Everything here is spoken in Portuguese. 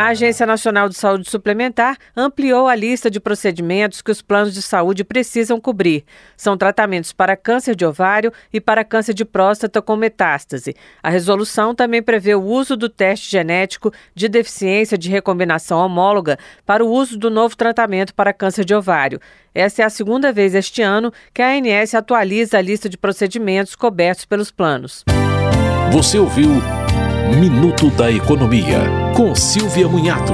A Agência Nacional de Saúde Suplementar ampliou a lista de procedimentos que os planos de saúde precisam cobrir. São tratamentos para câncer de ovário e para câncer de próstata com metástase. A resolução também prevê o uso do teste genético de deficiência de recombinação homóloga para o uso do novo tratamento para câncer de ovário. Essa é a segunda vez este ano que a ANS atualiza a lista de procedimentos cobertos pelos planos. Você ouviu Minuto da Economia, com Silvia Munhato.